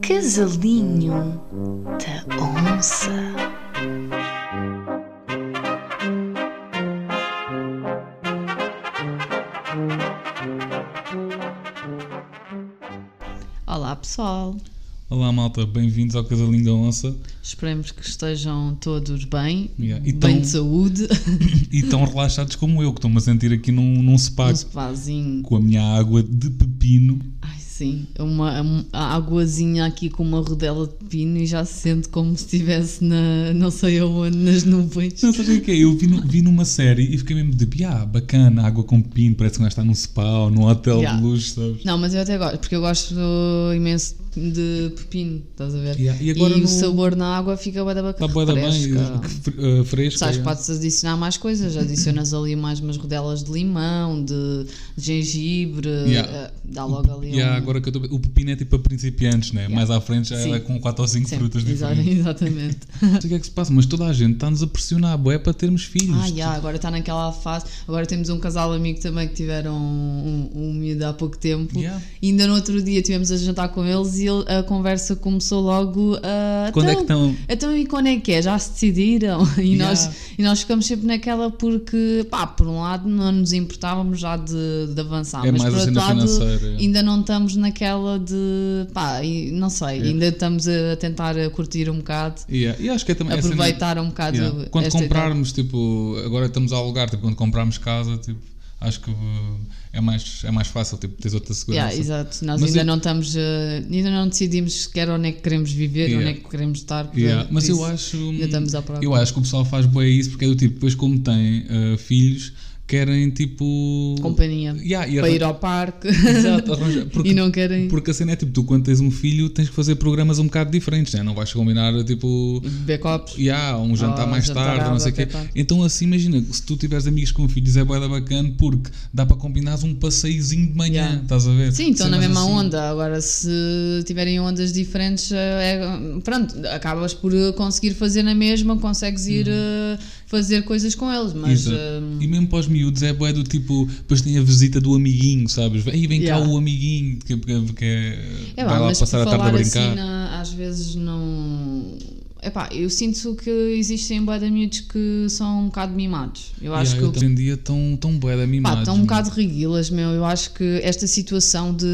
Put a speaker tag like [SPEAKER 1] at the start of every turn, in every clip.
[SPEAKER 1] Casalinho da Onça. Olá pessoal,
[SPEAKER 2] Olá malta, bem-vindos ao Casalinho da Onça
[SPEAKER 1] esperemos que estejam todos bem,
[SPEAKER 2] Yeah, e
[SPEAKER 1] bem
[SPEAKER 2] tão-
[SPEAKER 1] de saúde,
[SPEAKER 2] e tão relaxados como eu, que estou-me a sentir aqui num, num spa
[SPEAKER 1] um sofazinho.
[SPEAKER 2] com a minha água de pepino.
[SPEAKER 1] Sim, uma, uma águazinha aqui com uma rodela de pino e já se sente como se estivesse na não sei aonde, nas nuvens.
[SPEAKER 2] Não sabes o que é? Eu vi, no- vi numa série e fiquei mesmo tipo, ah, bacana, água com pepino, parece que gajo está num spa ou num hotel
[SPEAKER 1] Yeah.
[SPEAKER 2] de luxo, sabes?
[SPEAKER 1] Não, mas eu até gosto, porque eu gosto imenso de pepino, estás a ver?
[SPEAKER 2] Yeah, e agora
[SPEAKER 1] o
[SPEAKER 2] no-
[SPEAKER 1] sabor na água fica bué da
[SPEAKER 2] Está
[SPEAKER 1] bacana.
[SPEAKER 2] boa da bem, uh, fresca.
[SPEAKER 1] Sabes,
[SPEAKER 2] yeah.
[SPEAKER 1] podes adicionar mais coisas, adicionas ali mais umas rodelas de limão, de gengibre,
[SPEAKER 2] Yeah.
[SPEAKER 1] eh, dá logo ali
[SPEAKER 2] Yeah,
[SPEAKER 1] um...
[SPEAKER 2] agora que ver, o pepino é tipo para principiantes, né? Mais à frente já
[SPEAKER 1] Sim.
[SPEAKER 2] é com 4 ou 5
[SPEAKER 1] Sim,
[SPEAKER 2] frutas diferentes.
[SPEAKER 1] Exatamente.
[SPEAKER 2] Não sei o que é que se passa, mas toda a gente está-nos a pressionar, boé, para termos filhos.
[SPEAKER 1] Ah, yeah, agora está naquela fase. Agora temos um casal amigo também que tiveram um, um, um miúdo há pouco tempo. E ainda no outro dia tivemos a jantar com eles e ele- a conversa começou logo a.
[SPEAKER 2] Quando é que estão?
[SPEAKER 1] Então, e quando é que é? Já se decidiram? E,
[SPEAKER 2] Yeah.
[SPEAKER 1] nós, e nós ficamos sempre naquela porque, pá, por um lado não nos importávamos já de, de avançar,
[SPEAKER 2] É
[SPEAKER 1] mas por outro lado ainda não estamos naquela de, pá, não sei,
[SPEAKER 2] É.
[SPEAKER 1] ainda estamos a tentar curtir um bocado,
[SPEAKER 2] Yeah. E acho que é também cena-
[SPEAKER 1] aproveitar um bocado
[SPEAKER 2] Yeah. Quando
[SPEAKER 1] etapa.
[SPEAKER 2] comprarmos, tipo, agora estamos a alugar, tipo, quando comprarmos casa, tipo, acho que uh, é mais, é mais fácil, tipo, tens outra segurança.
[SPEAKER 1] Yeah, exato. Nós
[SPEAKER 2] Mas
[SPEAKER 1] ainda
[SPEAKER 2] eu-
[SPEAKER 1] não estamos, eh, ainda não decidimos sequer onde é que queremos viver,
[SPEAKER 2] Yeah.
[SPEAKER 1] onde é que queremos estar.
[SPEAKER 2] Yeah, Mas eu acho,
[SPEAKER 1] procura.
[SPEAKER 2] eu acho que o pessoal faz bem isso porque é do tipo, depois como tem uh, filhos, querem tipo.
[SPEAKER 1] Companhia.
[SPEAKER 2] Yeah,
[SPEAKER 1] para
[SPEAKER 2] arran-
[SPEAKER 1] ir ao parque
[SPEAKER 2] Exato, arranja- porque,
[SPEAKER 1] e não querem
[SPEAKER 2] porque a cena é tipo, tu quando tens um filho tens que fazer programas um bocado diferentes, né? não vais combinar tipo.
[SPEAKER 1] copos.
[SPEAKER 2] Yeah, um jantar
[SPEAKER 1] Oh,
[SPEAKER 2] mais
[SPEAKER 1] jantar
[SPEAKER 2] tarde, não sei o quê.
[SPEAKER 1] tarde.
[SPEAKER 2] Então, assim, imagina, se tu tiveres amigos com filhos, é bué bacana porque dá para combinar um passeiozinho de manhã,
[SPEAKER 1] Yeah.
[SPEAKER 2] estás a ver?
[SPEAKER 1] Sim, estão na mesma
[SPEAKER 2] assim.
[SPEAKER 1] onda. Agora, se tiverem ondas diferentes, eh, é, pronto, acabas por conseguir fazer na mesma, consegues ir eh, fazer coisas com eles, mas eh,
[SPEAKER 2] E mesmo para os miúdos é bué do tipo, depois tem a visita do amiguinho, sabes? Aí vem
[SPEAKER 1] Yeah.
[SPEAKER 2] cá o amiguinho que, que, que é,
[SPEAKER 1] é
[SPEAKER 2] vai lá passar a tarde a
[SPEAKER 1] falar
[SPEAKER 2] brincar.
[SPEAKER 1] assim, na- às vezes não. Epá, eu sinto que existem bué de miúdos que são um bocado mimados. Eu acho
[SPEAKER 2] Yeah,
[SPEAKER 1] que
[SPEAKER 2] eu hoje em dia estão tão bué
[SPEAKER 1] Pá,
[SPEAKER 2] mimados.
[SPEAKER 1] estão um
[SPEAKER 2] meu.
[SPEAKER 1] bocado riguilas, meu. Eu acho que esta situação de.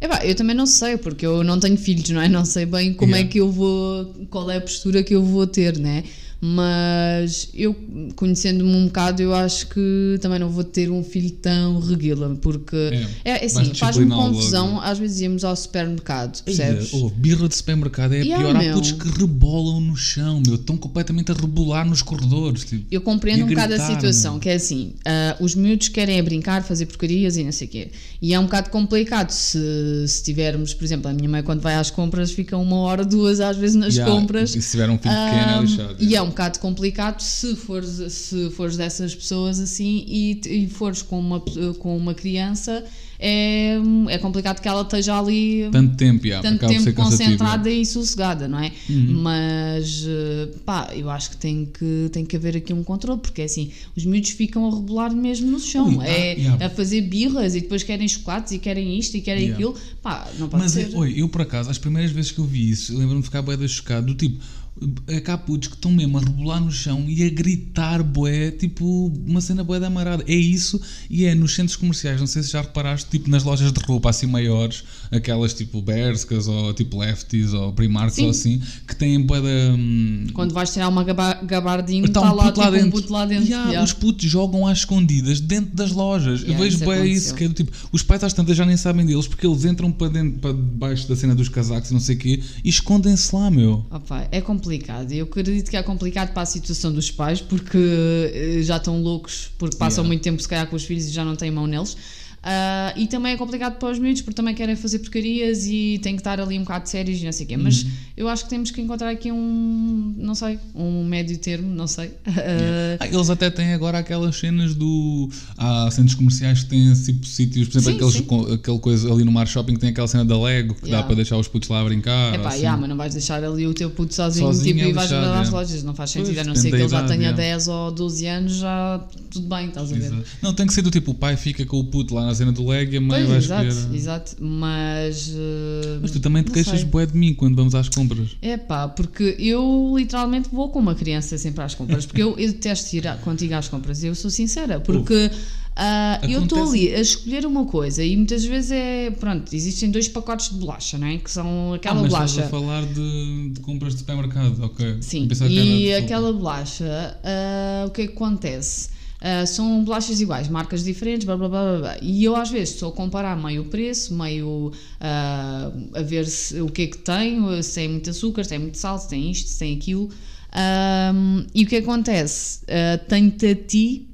[SPEAKER 1] Epá, eu também não sei, porque eu não tenho filhos, não é? Não sei bem como é
[SPEAKER 2] Yeah.
[SPEAKER 1] que eu vou. qual é a postura que eu vou ter, né? Mas eu, conhecendo-me um bocado, eu acho que também não vou ter um filho tão reguila, porque.
[SPEAKER 2] É,
[SPEAKER 1] É, é assim, faz-me confusão.
[SPEAKER 2] logo.
[SPEAKER 1] Às vezes íamos ao supermercado,
[SPEAKER 2] Eia,
[SPEAKER 1] percebes?
[SPEAKER 2] oh, birra de supermercado é a
[SPEAKER 1] Yeah,
[SPEAKER 2] pior. Há putos que rebolam no chão, meu. Estão completamente a rebolar nos corredores. Tipo.
[SPEAKER 1] Eu compreendo um bocado a situação, que é assim, ah, os miúdos querem é brincar, fazer porcarias e não sei o quê. E é um bocado complicado se, se tivermos, por exemplo, a minha mãe quando vai às compras fica uma hora, duas às vezes nas
[SPEAKER 2] Yeah,
[SPEAKER 1] compras.
[SPEAKER 2] E se tiver um filho pequeno é
[SPEAKER 1] Ahm,
[SPEAKER 2] lixado.
[SPEAKER 1] e é um bocado complicado se fores, se fores dessas pessoas assim e, e fores com uma, com uma criança, é, é complicado que ela esteja ali
[SPEAKER 2] Tanto tempo, yeah,
[SPEAKER 1] tanto tempo concentrada e sossegada, não é? Mas eh, pá, eu acho que tem, que tem que haver aqui um controle, porque é assim, os miúdos ficam a rebolar mesmo no chão,
[SPEAKER 2] Ui, ah,
[SPEAKER 1] é
[SPEAKER 2] yeah.
[SPEAKER 1] a fazer birras e depois querem chocolates e querem isto e querem
[SPEAKER 2] Yeah.
[SPEAKER 1] aquilo, pá, não pode
[SPEAKER 2] Mas,
[SPEAKER 1] ser.
[SPEAKER 2] é, oi, eu por acaso, as primeiras vezes que eu vi isso, lembro-me de ficar da chocado, do tipo, é cá putos que estão mesmo a rebolar no chão e a gritar bué, tipo, uma cena bué da amarada. É isso, e é nos centros comerciais, não sei se já reparaste, tipo, nas lojas de roupa assim maiores, aquelas tipo Berskas ou tipo Lefties ou Primarks
[SPEAKER 1] Sim.
[SPEAKER 2] ou assim, que têm bué da... hum,
[SPEAKER 1] Quando vais tirar uma gaba- gabardinha,
[SPEAKER 2] Está
[SPEAKER 1] está
[SPEAKER 2] um
[SPEAKER 1] lá,
[SPEAKER 2] puto lá
[SPEAKER 1] tipo, um
[SPEAKER 2] dentro.
[SPEAKER 1] puto lá dentro.
[SPEAKER 2] Yeah,
[SPEAKER 1] Yeah.
[SPEAKER 2] Os putos jogam às escondidas dentro das lojas.
[SPEAKER 1] Yeah,
[SPEAKER 2] eu vejo
[SPEAKER 1] isso aconteceu.
[SPEAKER 2] isso, que é do tipo, os pais às tantas já nem sabem deles porque eles entram para, dentro, para debaixo da cena dos casacos e não sei o quê e escondem-se lá, meu.
[SPEAKER 1] Opa, é complicado. Eu acredito que é complicado para a situação dos pais porque eh, já estão loucos porque passam
[SPEAKER 2] Yeah.
[SPEAKER 1] muito tempo se calhar com os filhos e já não têm mão neles. Ah, e também é complicado para os miúdos porque também querem fazer porcarias e têm que estar ali um bocado sérios e não sei o quê. Mas Eu acho que temos que encontrar aqui um, não sei, um médio termo, não sei. Uh,
[SPEAKER 2] Ah, eles até têm agora aquelas cenas do. Há centros comerciais que têm tipo sítios, por exemplo,
[SPEAKER 1] Sim,
[SPEAKER 2] aqueles,
[SPEAKER 1] sim.
[SPEAKER 2] aquele coisa ali no Mar Shopping que tem aquela cena da Lego que dá
[SPEAKER 1] Yeah.
[SPEAKER 2] para deixar os putos lá a brincar.
[SPEAKER 1] Epá,
[SPEAKER 2] assim.
[SPEAKER 1] yeah, mas não vais deixar ali o teu puto sozinho,
[SPEAKER 2] Sozinho
[SPEAKER 1] tipo,
[SPEAKER 2] é
[SPEAKER 1] e vais
[SPEAKER 2] lixado,
[SPEAKER 1] para as
[SPEAKER 2] é.
[SPEAKER 1] lojas, não faz sentido,
[SPEAKER 2] Pois,
[SPEAKER 1] a não ser que ele já tenha
[SPEAKER 2] é.
[SPEAKER 1] 10 ou 12 anos, já tudo bem, estás a ver?
[SPEAKER 2] Exato. Não, tem que ser do tipo, o pai fica com o puto lá na cena do Lego e a mãe
[SPEAKER 1] Pois,
[SPEAKER 2] vai
[SPEAKER 1] exato,
[SPEAKER 2] escolher.
[SPEAKER 1] exato, mas... uh,
[SPEAKER 2] Mas tu também te queixas bué de mim quando vamos às compras.
[SPEAKER 1] É pá, porque eu literalmente vou com uma criança sempre às compras, porque eu, eu detesto ir a- contigo às compras, eu sou sincera, porque ah, eu estou ali a escolher uma coisa e muitas vezes é, pronto, existem dois pacotes de bolacha, não é? Que são
[SPEAKER 2] Ah,
[SPEAKER 1] aquela
[SPEAKER 2] mas
[SPEAKER 1] bolacha.
[SPEAKER 2] estás a falar de, de compras de supermercado, ok.
[SPEAKER 1] Sim, e aquela bolacha, ah, o que é que acontece? Ah, são bolachas iguais, marcas diferentes, blá, blá, blá, blá. E eu às vezes estou a comparar meio o preço, meio ah, a ver se, o que é que tem, se tem muito açúcar, se tem muito sal, se tem isto, se tem aquilo. Ahm, e o que acontece? Ah, Tenho-te a ti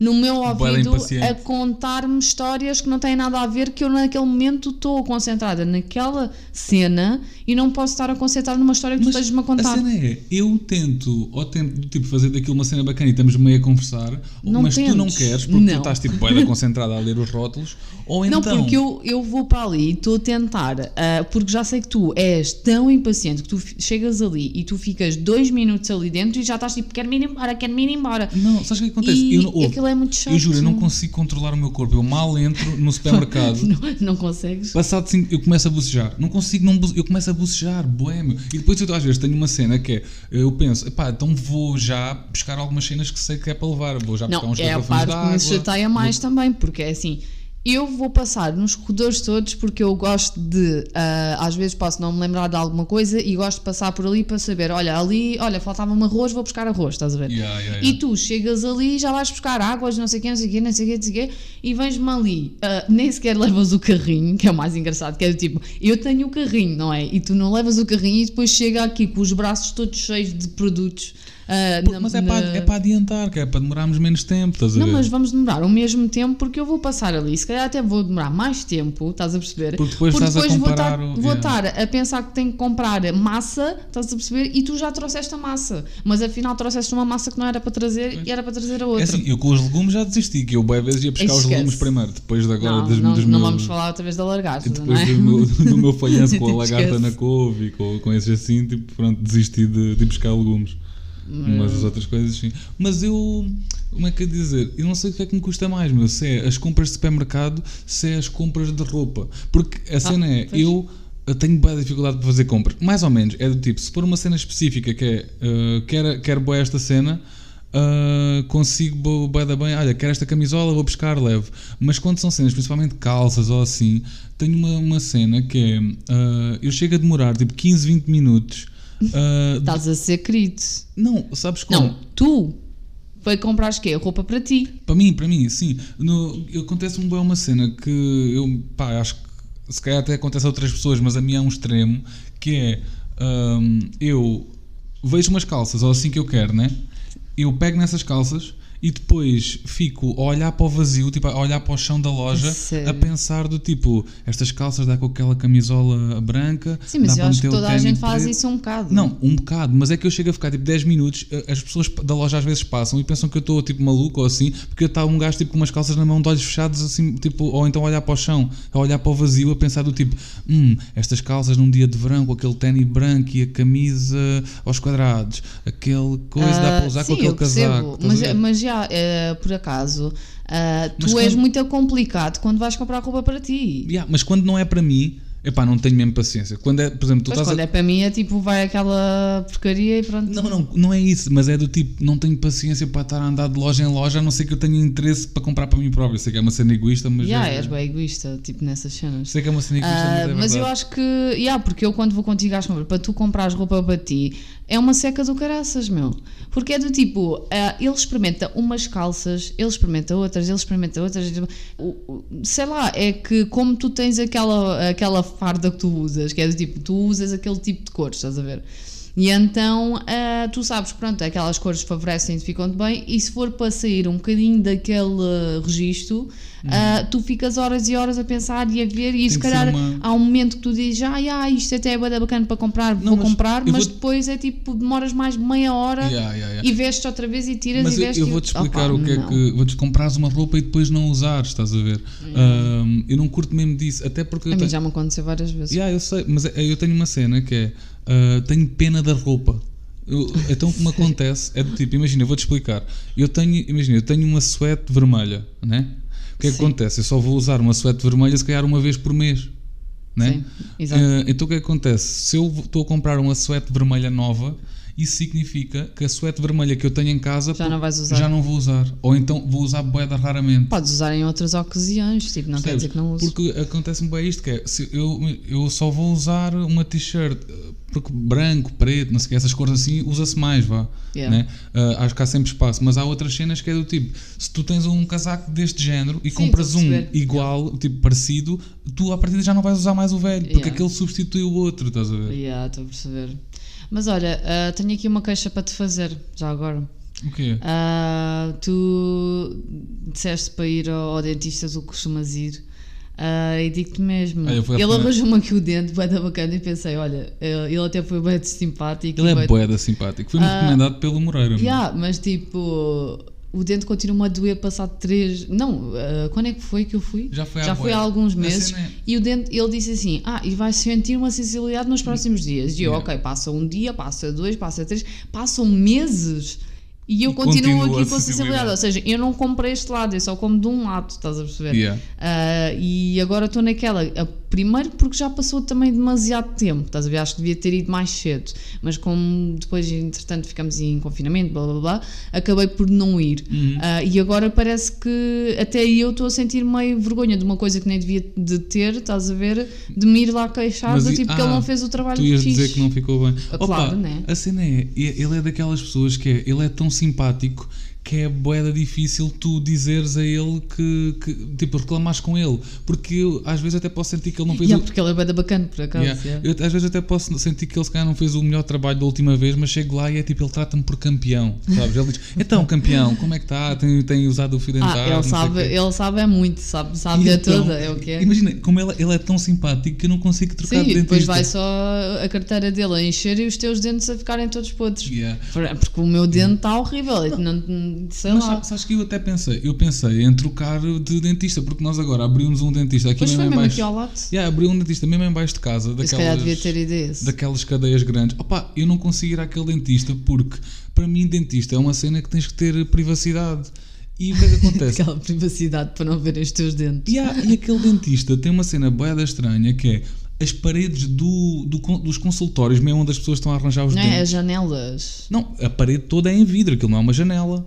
[SPEAKER 1] no meu ouvido a contar-me histórias que não têm nada a ver, que eu naquele momento estou concentrada naquela cena e não posso estar a concentrar numa história que tu
[SPEAKER 2] Mas
[SPEAKER 1] estejas-me a contar.
[SPEAKER 2] A cena é, eu tento, ou tento tipo, fazer daquilo uma cena bacana e estamos meio a conversar,
[SPEAKER 1] Não
[SPEAKER 2] mas tu não
[SPEAKER 1] tentes.
[SPEAKER 2] queres porque tu
[SPEAKER 1] Não.
[SPEAKER 2] estás tipo da concentrada a ler os rótulos, ou
[SPEAKER 1] Não,
[SPEAKER 2] então.
[SPEAKER 1] porque eu, eu vou para ali e estou a tentar, ah, porque já sei que tu és tão impaciente que tu chegas ali e tu ficas dois minutos ali dentro e já estás tipo, quero-me ir embora, quero-me ir embora.
[SPEAKER 2] Não, sabes o que acontece?
[SPEAKER 1] E
[SPEAKER 2] eu, não- ouve,
[SPEAKER 1] é muito chato.
[SPEAKER 2] eu juro, eu não consigo controlar o meu corpo. Eu mal entro no supermercado.
[SPEAKER 1] Não, não consegues?
[SPEAKER 2] Passado cinco, eu começo a bocejar. Não consigo, não eu começo a bocejar, boémio. E depois eu às vezes tenho uma cena que é, eu penso, epá, então vou já buscar algumas cenas que sei que é para levar. Vou já buscar
[SPEAKER 1] Não,
[SPEAKER 2] uns
[SPEAKER 1] é a
[SPEAKER 2] garrafões
[SPEAKER 1] parte
[SPEAKER 2] de
[SPEAKER 1] que
[SPEAKER 2] água.
[SPEAKER 1] me chateia mais também, porque é assim, eu vou passar nos corredores todos porque eu gosto de, ah, às vezes posso não me lembrar de alguma coisa e gosto de passar por ali para saber, olha, ali, olha, faltava-me arroz, vou buscar arroz, estás a ver?
[SPEAKER 2] Yeah, yeah, yeah.
[SPEAKER 1] E tu chegas ali, já vais buscar águas, não sei o quê, não sei o quê, não sei o quê, não sei o quê, e vens-me ali, ah, nem sequer levas o carrinho, que é o mais engraçado, que é do tipo, eu tenho o carrinho, não é? E tu não levas o carrinho e depois chega aqui com os braços todos cheios de produtos. Ah, na-
[SPEAKER 2] Mas é
[SPEAKER 1] na-
[SPEAKER 2] para, é para adiantar, que é para demorarmos menos tempo, estás a
[SPEAKER 1] não,
[SPEAKER 2] ver?
[SPEAKER 1] mas vamos demorar o mesmo tempo porque eu vou passar ali. Se calhar até vou demorar mais tempo, estás a perceber?
[SPEAKER 2] Porque depois estás a
[SPEAKER 1] vou, estar,
[SPEAKER 2] o-
[SPEAKER 1] vou
[SPEAKER 2] yeah.
[SPEAKER 1] estar a pensar que tenho que comprar massa, estás a perceber? E tu já trouxeste a massa. Mas afinal trouxeste uma massa que não era para trazer e era para trazer a
[SPEAKER 2] É
[SPEAKER 1] outra.
[SPEAKER 2] assim, eu com os legumes já desisti, que eu bem vezes ia buscar os
[SPEAKER 1] Esquece.
[SPEAKER 2] legumes primeiro, depois de agora
[SPEAKER 1] não,
[SPEAKER 2] dos,
[SPEAKER 1] não,
[SPEAKER 2] dos
[SPEAKER 1] não
[SPEAKER 2] meus,
[SPEAKER 1] vamos falar outra vez da lagarta,
[SPEAKER 2] depois
[SPEAKER 1] é?
[SPEAKER 2] do meu, do meu falhanço com a lagarta
[SPEAKER 1] Esquece.
[SPEAKER 2] na couve e com, com esses assim, tipo, pronto, desisti de, de buscar legumes. Mas as outras coisas sim. Mas eu, como é que eu ia dizer? Eu não sei o que é que me custa mais, meu. Se é as compras de supermercado, se é as compras de roupa. Porque a cena é,
[SPEAKER 1] pois.
[SPEAKER 2] eu eu tenho boa dificuldade para fazer compras. Mais ou menos, é do tipo, se for uma cena específica que é, uh, quero, quero boa esta cena, uh, consigo boa da bem, olha, quero esta camisola, vou buscar, levo. Mas quando são cenas, principalmente calças ou assim, tenho uma, uma cena que é, uh, eu chego a demorar tipo 15, 20 minutos. Uh,
[SPEAKER 1] Estás a ser querido.
[SPEAKER 2] não, sabes como?
[SPEAKER 1] Não, tu foi comprar quê? Roupa para ti.
[SPEAKER 2] Para mim, para mim, sim. No, acontece-me bem uma cena que eu, pá, acho que se calhar até acontece a outras pessoas, mas a mim é um extremo, que é, hum, eu vejo umas calças, ou assim que eu quero, né? Eu pego nessas calças e depois fico a olhar para o vazio, tipo, a olhar para o chão da loja,
[SPEAKER 1] Sério?
[SPEAKER 2] a pensar do tipo, estas calças dá com aquela camisola branca,
[SPEAKER 1] Sim, mas
[SPEAKER 2] dá
[SPEAKER 1] eu acho que toda a gente faz
[SPEAKER 2] preto.
[SPEAKER 1] isso um bocado.
[SPEAKER 2] Não, um bocado, mas é que eu chego a ficar tipo 10 minutos, eh, as pessoas da loja às vezes passam e pensam que eu estou tipo maluco ou assim, porque está um gajo tipo com umas calças na mão de olhos fechados assim, tipo, ou então a olhar para o chão, a olhar para o vazio, a pensar do tipo, hum, estas calças num dia de verão com aquele ténis branco e a camisa aos quadrados, aquele coisa dá para usar
[SPEAKER 1] Ah,
[SPEAKER 2] com
[SPEAKER 1] sim,
[SPEAKER 2] aquele casaco.
[SPEAKER 1] Mas, mas já, eh, por acaso, ah, tu
[SPEAKER 2] Mas
[SPEAKER 1] és
[SPEAKER 2] quando-
[SPEAKER 1] muito complicado quando vais comprar roupa para ti.
[SPEAKER 2] Yeah, mas quando não é para mim, epá, não tenho mesmo paciência. Quando é, por exemplo, tu
[SPEAKER 1] Mas
[SPEAKER 2] estás a-
[SPEAKER 1] quando é para mim é tipo, vai aquela porcaria e pronto.
[SPEAKER 2] Não, não, não é isso, mas é do tipo, não tenho paciência para estar a andar de loja em loja, a não ser que eu tenha interesse para comprar para mim próprio. Sei que é uma cena egoísta, mas.
[SPEAKER 1] Já,
[SPEAKER 2] é,
[SPEAKER 1] és bem egoísta, tipo nessas cenas.
[SPEAKER 2] Sei que é uma cena egoísta,
[SPEAKER 1] Ah,
[SPEAKER 2] mas é
[SPEAKER 1] mas eu acho que, yeah, porque eu quando vou contigo às compras, para tu comprares roupa para ti, é uma seca do caraças, meu. Porque é do tipo, ah, ele experimenta umas calças, ele experimenta outras, ele experimenta outras, sei lá, é que como tu tens aquela, aquela farda que tu usas, que é do tipo, tu usas aquele tipo de cores, estás a ver? E então ah, tu sabes, pronto, aquelas cores favorecem-te, ficam-te bem, e se for para sair um bocadinho daquele registro, ah, tu ficas horas e horas a pensar e a ver, e se
[SPEAKER 2] que ser
[SPEAKER 1] calhar
[SPEAKER 2] uma-
[SPEAKER 1] há um momento que tu dizes, ah, ah isto até é bacana para comprar, vou
[SPEAKER 2] mas
[SPEAKER 1] comprar,
[SPEAKER 2] eu
[SPEAKER 1] mas
[SPEAKER 2] vou-
[SPEAKER 1] depois é tipo, demoras mais meia hora
[SPEAKER 2] Yeah, yeah, yeah.
[SPEAKER 1] e vestes outra vez e tiras
[SPEAKER 2] Mas
[SPEAKER 1] e
[SPEAKER 2] eu,
[SPEAKER 1] vestes
[SPEAKER 2] eu
[SPEAKER 1] e-
[SPEAKER 2] vou-te explicar o que é
[SPEAKER 1] não.
[SPEAKER 2] que. Vou-te comprares uma roupa e depois não usares, estás a ver? Ahm, eu não curto mesmo disso, até porque eu
[SPEAKER 1] A mim
[SPEAKER 2] tenho-
[SPEAKER 1] já me aconteceu várias vezes.
[SPEAKER 2] Yeah, eu sei, mas é- eu tenho uma cena que é. ah, tenho pena da roupa. Eu- então o que me acontece é do tipo, imagina, eu vou-te explicar. Eu tenho, imagina, eu tenho uma suéte vermelha, né? O que é que
[SPEAKER 1] Sim.
[SPEAKER 2] acontece? Eu só vou usar uma suéte vermelha se calhar uma vez por mês. Né?
[SPEAKER 1] Sim.
[SPEAKER 2] Ah, então o que é que acontece? Se eu estou a comprar uma suéte vermelha nova, isso significa que a suéte vermelha que eu tenho em casa
[SPEAKER 1] Já não vais usar.
[SPEAKER 2] já não vou usar. Ou então vou usar boeda raramente.
[SPEAKER 1] Podes usar em outras ocasiões, tipo, não quer
[SPEAKER 2] Percebes?
[SPEAKER 1] dizer que não uses.
[SPEAKER 2] Porque acontece-me bem isto, que é, se eu, eu só vou usar uma t-shirt, eh, porque branco, preto, não sei o que, essas cores assim, usa-se mais, vá.
[SPEAKER 1] Yeah.
[SPEAKER 2] Né? Ah, acho que há sempre espaço, mas há outras cenas que é do tipo, se tu tens um casaco deste género e
[SPEAKER 1] Sim,
[SPEAKER 2] compras um igual, tipo parecido, tu à partida já não vais usar mais o velho, porque
[SPEAKER 1] Yeah.
[SPEAKER 2] aquele substitui o outro, estás a ver?
[SPEAKER 1] Yeah, estou a perceber. Mas olha, ah, tenho aqui uma queixa para te fazer, já agora.
[SPEAKER 2] O quê?
[SPEAKER 1] Ah, tu disseste para ir ao, ao dentista, tu costumas ir. Ah, e digo-te mesmo,
[SPEAKER 2] Ah,
[SPEAKER 1] ele arranjou-me aqui o dente, bem da bacana, e pensei, olha, ele até foi bem simpático.
[SPEAKER 2] Ele é
[SPEAKER 1] bué-
[SPEAKER 2] boeda simpático, foi-me recomendado pelo Moreira.
[SPEAKER 1] Ah, Yeah, mas tipo, o dente continua a doer passado três. Não, ah, quando é que foi que eu fui?
[SPEAKER 2] Já foi há
[SPEAKER 1] Já foi há alguns meses.
[SPEAKER 2] é-
[SPEAKER 1] E o dente, ele disse assim: Ah, e vais sentir uma sensibilidade nos próximos dias. E eu,
[SPEAKER 2] Yeah.
[SPEAKER 1] ok, passa um dia, passa dois, passa três, passam meses. E eu
[SPEAKER 2] E
[SPEAKER 1] continuo aqui com a sensibilidade. Ou seja, eu não comprei este lado, eu só como de um lado, estás a perceber?
[SPEAKER 2] Yeah.
[SPEAKER 1] Ah, e agora estou naquela. Ah, primeiro porque já passou também demasiado tempo, estás a ver? Acho que devia ter ido mais cedo. Mas como depois, entretanto, ficamos em confinamento, blá blá blá, acabei por não ir.
[SPEAKER 2] Uhum.
[SPEAKER 1] Ah, e agora parece que até eu estou a sentir meio vergonha de uma coisa que nem devia de ter, estás a ver? De me ir lá queixar, do tipo que
[SPEAKER 2] ah,
[SPEAKER 1] ele não fez o trabalho
[SPEAKER 2] Tu ias
[SPEAKER 1] que
[SPEAKER 2] dizer que não ficou bem.
[SPEAKER 1] Ah, claro, né?
[SPEAKER 2] A cena é, ele é daquelas pessoas que é, ele é tão simpático que é boeda difícil tu dizeres a ele que, que tipo, reclamares com ele. Porque eu, às vezes até posso sentir que ele não fez
[SPEAKER 1] Yeah,
[SPEAKER 2] o...
[SPEAKER 1] porque ele é bem da bacana, por acaso.
[SPEAKER 2] Yeah.
[SPEAKER 1] yeah.
[SPEAKER 2] Eu, às vezes até posso sentir que ele se calhar não fez o melhor trabalho da última vez, mas chego lá e é tipo, ele trata-me por campeão, sabes? Ele diz, então campeão, como é que está? Tem, tem usado o fio dentário?
[SPEAKER 1] Ah, ele sabe,
[SPEAKER 2] o quê."
[SPEAKER 1] ele sabe é muito, sabe, sabe
[SPEAKER 2] E
[SPEAKER 1] a
[SPEAKER 2] então,
[SPEAKER 1] toda, é o que é.
[SPEAKER 2] Imagina, como ele, ele é tão simpático que eu não consigo trocar
[SPEAKER 1] Sim,
[SPEAKER 2] de
[SPEAKER 1] e
[SPEAKER 2] dentista.
[SPEAKER 1] depois vai só a carteira dele a encher e os teus dentes a ficarem todos podres. Porque o meu dente está horrível, não, não- sei
[SPEAKER 2] Mas
[SPEAKER 1] lá.
[SPEAKER 2] sa- sabes que eu até pensei, eu pensei em trocar de dentista, porque nós agora abrimos um dentista aqui
[SPEAKER 1] foi
[SPEAKER 2] mesmo em
[SPEAKER 1] mesmo aqui ao lado.
[SPEAKER 2] Yeah, abriu um dentista mesmo em baixo de casa, daquelas, daquelas cadeias grandes. Opa, eu não consigo ir àquele dentista porque para mim dentista é uma cena que tens que ter privacidade. E o que é que acontece?
[SPEAKER 1] Aquela privacidade para não verem os teus dentes.
[SPEAKER 2] E, há- e aquele dentista tem uma cena boeda estranha que é as paredes do, do dos consultórios, mesmo onde as pessoas estão a arranjar os
[SPEAKER 1] Não é?
[SPEAKER 2] dentes.
[SPEAKER 1] As janelas.
[SPEAKER 2] Não, a parede toda é em vidro, aquilo não é uma janela.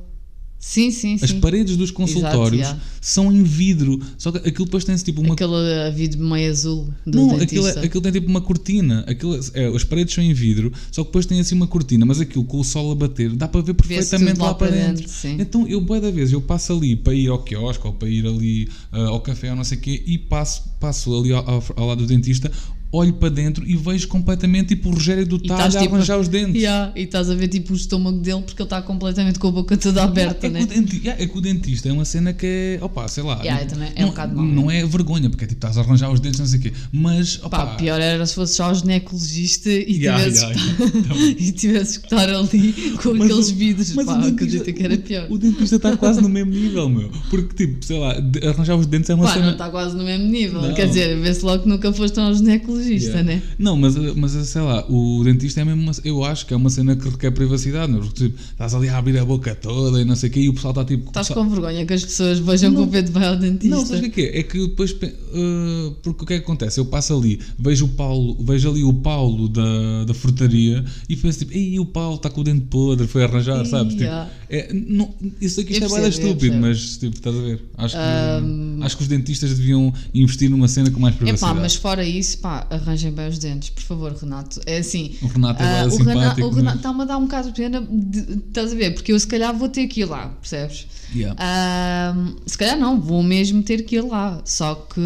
[SPEAKER 1] Sim, sim, sim.
[SPEAKER 2] As paredes dos consultórios
[SPEAKER 1] yeah.
[SPEAKER 2] são em vidro, só que aquilo depois tem tipo uma.
[SPEAKER 1] Aquele uh, vidro meio azul do
[SPEAKER 2] Não,
[SPEAKER 1] dentista.
[SPEAKER 2] aquilo, é- aquilo tem tipo uma cortina. Aquilo, é, as paredes são em vidro, só que depois tem assim uma cortina, mas aquilo com o sol a bater dá para ver perfeitamente
[SPEAKER 1] tudo
[SPEAKER 2] lá, para dentro.
[SPEAKER 1] sim.
[SPEAKER 2] Então eu, boa da vez, eu passo ali para ir ao quiosque ou para ir ali ah, ao café ou não sei o quê e passo, passo ali ao, ao- ao lado do dentista, olho para dentro e vejo completamente tipo o Rogério do Talho a
[SPEAKER 1] tipo,
[SPEAKER 2] arranjar os dentes.
[SPEAKER 1] Yeah, e estás a ver tipo o estômago dele porque ele está completamente com a boca toda aberta,
[SPEAKER 2] é,
[SPEAKER 1] né?
[SPEAKER 2] que yeah, é que o dentista é uma cena que é, opa, sei lá,
[SPEAKER 1] Yeah,
[SPEAKER 2] não,
[SPEAKER 1] é um bocado mau,
[SPEAKER 2] não é vergonha, porque é tipo, estás a arranjar os dentes, não sei o quê, mas, opa,
[SPEAKER 1] Pá, pior era se fosse só o ginecologista e
[SPEAKER 2] Yeah,
[SPEAKER 1] tivesses
[SPEAKER 2] yeah,
[SPEAKER 1] e tivesses que estar ali com
[SPEAKER 2] Mas
[SPEAKER 1] aqueles
[SPEAKER 2] o-
[SPEAKER 1] vidros.
[SPEAKER 2] mas
[SPEAKER 1] Pá, acredito que era pior.
[SPEAKER 2] O, o dentista está quase no mesmo nível, meu. Porque, tipo, sei lá, arranjar os dentes é uma
[SPEAKER 1] Pá,
[SPEAKER 2] cena.
[SPEAKER 1] não está quase no mesmo nível.
[SPEAKER 2] Não.
[SPEAKER 1] Quer dizer, vê-se logo que nunca foste a um ginecologista,
[SPEAKER 2] Yeah.
[SPEAKER 1] né?
[SPEAKER 2] Não, mas, mas sei lá, o dentista é mesmo uma, eu acho que é uma cena que requer privacidade, não? Porque, tipo, estás ali a abrir a boca toda e não sei o quê, e o pessoal está tipo.
[SPEAKER 1] Estás com vergonha que as pessoas vejam que o Pedro vai ao dentista.
[SPEAKER 2] Não, sabes o que é que é? É que depois. uh, porque o que é que acontece? Eu passo ali, vejo o Paulo, vejo ali o Paulo da, da frutaria e penso tipo, ei, o Paulo está com o dente podre, foi arranjar, sabes? Tipo, é, não, isso aqui isto é bem estúpido, mas tipo, estás a ver? Acho que,
[SPEAKER 1] Ahm,
[SPEAKER 2] Acho que os dentistas deviam investir numa cena com mais privacidade.
[SPEAKER 1] mas fora isso, pá, arranjem bem os dentes, por favor, Renato. É assim.
[SPEAKER 2] O Renato é bué
[SPEAKER 1] o
[SPEAKER 2] simpático,
[SPEAKER 1] o Renato
[SPEAKER 2] mas-
[SPEAKER 1] está-me a dar um bocado de pena, de- estás a ver? Porque eu se calhar vou ter que ir lá, percebes?
[SPEAKER 2] Yeah.
[SPEAKER 1] Ah, se calhar não, vou mesmo ter que ir lá. Só que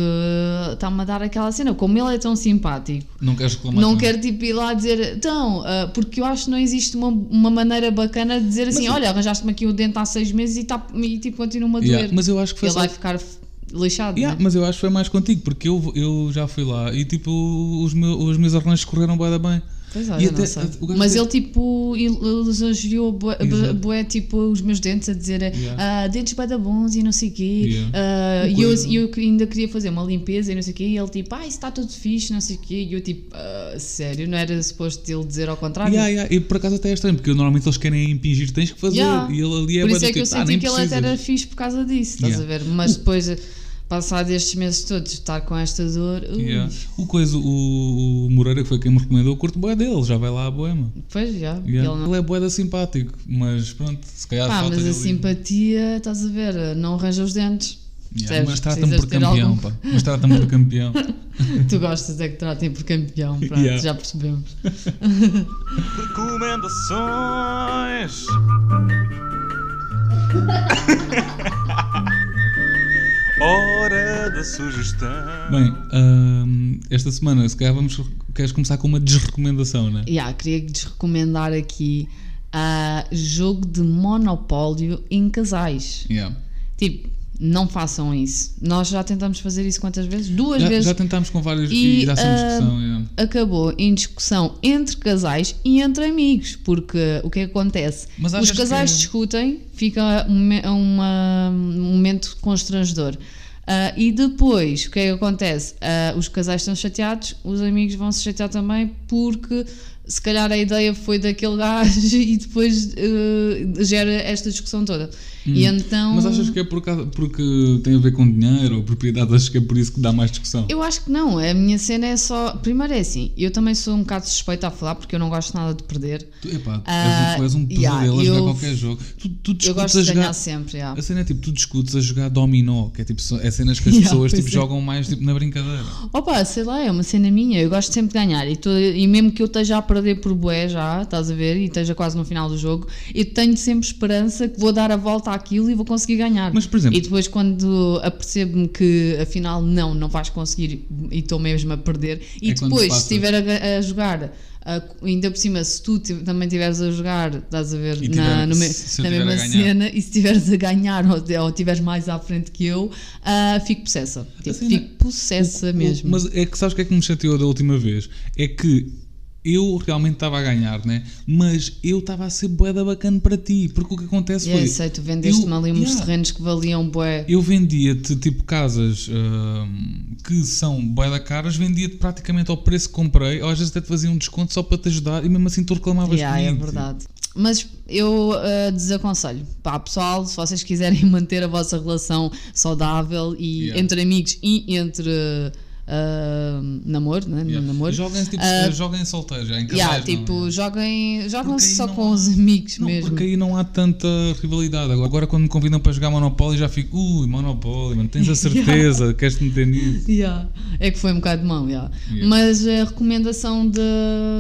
[SPEAKER 1] está-me a dar aquela cena, como ele é tão simpático.
[SPEAKER 2] Não queres reclamar?
[SPEAKER 1] Não quero tipo ir lá dizer, então, ah, porque eu acho que não existe uma, uma maneira bacana de dizer assim: olha, arranjaste-me aqui o dente há seis meses e, tá, e tipo, continua-me a doer.
[SPEAKER 2] Yeah, Mas eu acho que foi
[SPEAKER 1] Ele
[SPEAKER 2] só
[SPEAKER 1] vai ficar lixado.
[SPEAKER 2] Yeah,
[SPEAKER 1] né?
[SPEAKER 2] mas eu acho que foi mais contigo, porque eu, eu já fui lá e tipo, os meus, os meus arranjos correram da bem.
[SPEAKER 1] Pois olha,
[SPEAKER 2] até- o gajo
[SPEAKER 1] Mas
[SPEAKER 2] tem-
[SPEAKER 1] ele tipo elogiou bué, tipo os meus dentes a dizer
[SPEAKER 2] Yeah.
[SPEAKER 1] ah, dentes bué da bons e não sei o quê.
[SPEAKER 2] Yeah.
[SPEAKER 1] Ah,
[SPEAKER 2] Uma
[SPEAKER 1] e eu, eu ainda queria fazer uma limpeza e não sei o quê. E ele tipo, ah, isso está tudo fixe, não sei o quê. E eu tipo, ah, sério, não era suposto ele dizer ao contrário?
[SPEAKER 2] Yeah, yeah, E por acaso até é estranho, porque normalmente eles querem impingir, tens que fazer.
[SPEAKER 1] Yeah.
[SPEAKER 2] E ele ali é
[SPEAKER 1] Por isso é que eu
[SPEAKER 2] tipo, ah,
[SPEAKER 1] senti
[SPEAKER 2] nem
[SPEAKER 1] que ele até
[SPEAKER 2] precisas.
[SPEAKER 1] era fixe por causa disso, estás a ver? Mas depois, passado estes meses todos, estar com esta dor,
[SPEAKER 2] Yeah. O coisa, o, o Moreira, que foi quem me recomendou, eu curto bué dele, já vai lá a boema.
[SPEAKER 1] pois já.
[SPEAKER 2] Yeah.
[SPEAKER 1] Ele
[SPEAKER 2] Ele,
[SPEAKER 1] não...
[SPEAKER 2] é bué da simpático, mas pronto, se calhar
[SPEAKER 1] Pá,
[SPEAKER 2] falta
[SPEAKER 1] mas a
[SPEAKER 2] ali-
[SPEAKER 1] simpatia, estás a ver, não arranja os dentes.
[SPEAKER 2] Yeah, mas trata-me por campeão,
[SPEAKER 1] algum-
[SPEAKER 2] pá. Mas trata-me por campeão.
[SPEAKER 1] Tu gostas é que tratem por campeão, pronto,
[SPEAKER 2] Yeah.
[SPEAKER 1] já percebemos.
[SPEAKER 3] Recomendações. Hora da sugestão.
[SPEAKER 2] Bem, hum, esta semana, se calhar vamos. Queres começar com uma desrecomendação, né?
[SPEAKER 1] Yeah, queria-lhes recomendar aqui a jogo de monopólio em casais.
[SPEAKER 2] Yeah.
[SPEAKER 1] Tipo, não façam isso. Nós já tentamos fazer isso quantas vezes? Duas
[SPEAKER 2] Já,
[SPEAKER 1] vezes.
[SPEAKER 2] já tentámos com vários
[SPEAKER 1] E,
[SPEAKER 2] e, sempre
[SPEAKER 1] ah,
[SPEAKER 2] discussão. yeah.
[SPEAKER 1] Acabou em discussão entre casais e entre amigos, porque o que é que acontece?
[SPEAKER 2] Mas
[SPEAKER 1] Os casais
[SPEAKER 2] que-
[SPEAKER 1] discutem, fica um, um momento constrangedor. Ah, e depois, o que é que acontece? Ah, os casais estão chateados, os amigos vão se chatear também, porque se calhar a ideia foi daquele gajo e depois ah, gera esta discussão toda. E então.
[SPEAKER 2] Hum. Mas achas que é por causa, porque tem a ver com dinheiro ou propriedade? Achas que é por isso que dá mais discussão?
[SPEAKER 1] Eu acho que não, a minha cena é só. Primeiro é assim, eu também sou um bocado suspeita a falar porque eu não gosto nada de perder.
[SPEAKER 2] Tu, epá, és, tu és um
[SPEAKER 1] yeah,
[SPEAKER 2] pesadelo a jogar
[SPEAKER 1] eu-
[SPEAKER 2] qualquer jogo. Tu, tu
[SPEAKER 1] Eu
[SPEAKER 2] discutes
[SPEAKER 1] gosto
[SPEAKER 2] a
[SPEAKER 1] de ganhar sempre, já.
[SPEAKER 2] A cena é tipo, tu discutes a jogar dominó, que é tipo, é cenas que as
[SPEAKER 1] Yeah,
[SPEAKER 2] pessoas tipo,
[SPEAKER 1] é.
[SPEAKER 2] jogam mais tipo, na brincadeira.
[SPEAKER 1] Opa, sei lá, é uma cena minha, eu gosto sempre de ganhar e, tô- e mesmo que eu esteja a perder por bué já, estás a ver, e esteja quase no final do jogo, eu tenho sempre esperança que vou dar a volta àquilo e vou conseguir ganhar.
[SPEAKER 2] Mas, por exemplo-
[SPEAKER 1] E depois quando apercebo-me que afinal não, não vais conseguir e estou mesmo a perder, e
[SPEAKER 2] É
[SPEAKER 1] depois se estiver a, a jogar... ah, ainda por cima, se tu também estiveres a jogar, estás a ver,
[SPEAKER 2] E
[SPEAKER 1] na,
[SPEAKER 2] tiver-
[SPEAKER 1] no me- na
[SPEAKER 2] tiver
[SPEAKER 1] mesma cena, e se estiveres a ganhar ou, ou estiveres mais à frente que eu, ah, fico possessa. Tipo,
[SPEAKER 2] cena-
[SPEAKER 1] fico possessa
[SPEAKER 2] O- o-
[SPEAKER 1] mesmo.
[SPEAKER 2] Mas é que sabes o que é que me chateou da última vez? É que eu realmente estava a ganhar, né? Mas eu estava a ser bué da bacana para ti. Porque o que acontece
[SPEAKER 1] Yeah,
[SPEAKER 2] foi.
[SPEAKER 1] eu sei, tu vendeste-me ali uns
[SPEAKER 2] yeah.
[SPEAKER 1] terrenos que valiam bué.
[SPEAKER 2] Eu vendia-te tipo casas hum, que são bué da caras, vendia-te praticamente ao preço que comprei, ou às vezes até te fazia um desconto só para te ajudar e mesmo assim tu reclamavas
[SPEAKER 1] Yeah, é
[SPEAKER 2] comigo.
[SPEAKER 1] verdade. Mas eu ah, desaconselho. Pá, pessoal, se vocês quiserem manter a vossa relação saudável e
[SPEAKER 2] Yeah.
[SPEAKER 1] entre amigos e entre ah, namoro, né?
[SPEAKER 2] Yeah.
[SPEAKER 1] Namoro.
[SPEAKER 2] Joguem, tipo,
[SPEAKER 1] Ah,
[SPEAKER 2] joguem solteiros, já, em casais,
[SPEAKER 1] Yeah,
[SPEAKER 2] não,
[SPEAKER 1] tipo,
[SPEAKER 2] yeah.
[SPEAKER 1] joguem, jogam
[SPEAKER 2] Porque aí
[SPEAKER 1] só
[SPEAKER 2] não
[SPEAKER 1] com
[SPEAKER 2] há-
[SPEAKER 1] os amigos
[SPEAKER 2] Não,
[SPEAKER 1] mesmo.
[SPEAKER 2] porque aí não há tanta rivalidade. Agora, agora quando me convidam para jogar Monopólio, já fico, ui, Monopólio, mano, tens a certeza, queres-te meter nisso?
[SPEAKER 1] Yeah. É que foi um bocado de mão, yeah.
[SPEAKER 2] Yeah.
[SPEAKER 1] mas a recomendação de,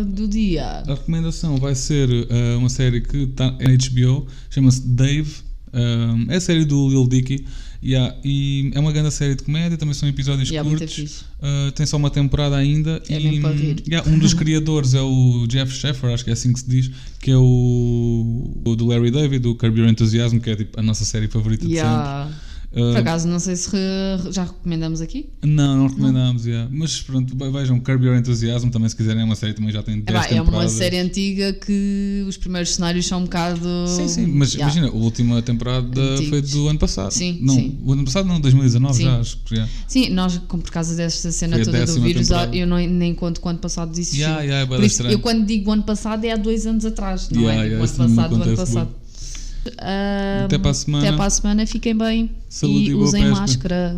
[SPEAKER 1] do dia.
[SPEAKER 2] A recomendação vai ser uh, uma série que está na HBO, chama-se Dave. Um, é a série do Lil Dicky. Yeah, e é uma grande série de comédia, também são episódios
[SPEAKER 1] Yeah,
[SPEAKER 2] curtos. Uh, tem só uma temporada ainda.
[SPEAKER 1] É
[SPEAKER 2] e,
[SPEAKER 1] para rir.
[SPEAKER 2] yeah, um dos criadores é o Jeff Sheffer, acho que é assim que se diz, que é o, o do Larry David, do Curb Your Enthusiasm, que é tipo a nossa série favorita de
[SPEAKER 1] Yeah.
[SPEAKER 2] sempre. Uh,
[SPEAKER 1] Por acaso, não sei se re- já recomendamos aqui.
[SPEAKER 2] não, não recomendámos, yeah. mas pronto, ve- vejam Curb Your Enthusiasm, também se quiserem, é uma série que também já tem 10
[SPEAKER 1] É, é uma série antiga que os primeiros cenários são um bocado.
[SPEAKER 2] Sim, sim, mas
[SPEAKER 1] Yeah.
[SPEAKER 2] imagina, a última temporada
[SPEAKER 1] Antigos.
[SPEAKER 2] foi do ano passado.
[SPEAKER 1] Sim,
[SPEAKER 2] não,
[SPEAKER 1] sim.
[SPEAKER 2] o ano passado não, 2019
[SPEAKER 1] Sim.
[SPEAKER 2] já, acho que já.
[SPEAKER 1] Sim, nós, como por causa desta cena
[SPEAKER 2] Foi
[SPEAKER 1] toda do vírus,
[SPEAKER 2] temporada.
[SPEAKER 1] eu não, nem conto quando passado disse
[SPEAKER 2] Yeah, yeah, é
[SPEAKER 1] isso, eu quando digo ano passado é há dois anos atrás, não é? o ano
[SPEAKER 2] não me
[SPEAKER 1] passado, do ano passado.
[SPEAKER 2] Até para a semana.
[SPEAKER 1] Até para a semana, fiquem bem
[SPEAKER 2] Saúde
[SPEAKER 1] e
[SPEAKER 2] e
[SPEAKER 1] usem
[SPEAKER 2] pesca.
[SPEAKER 1] máscara.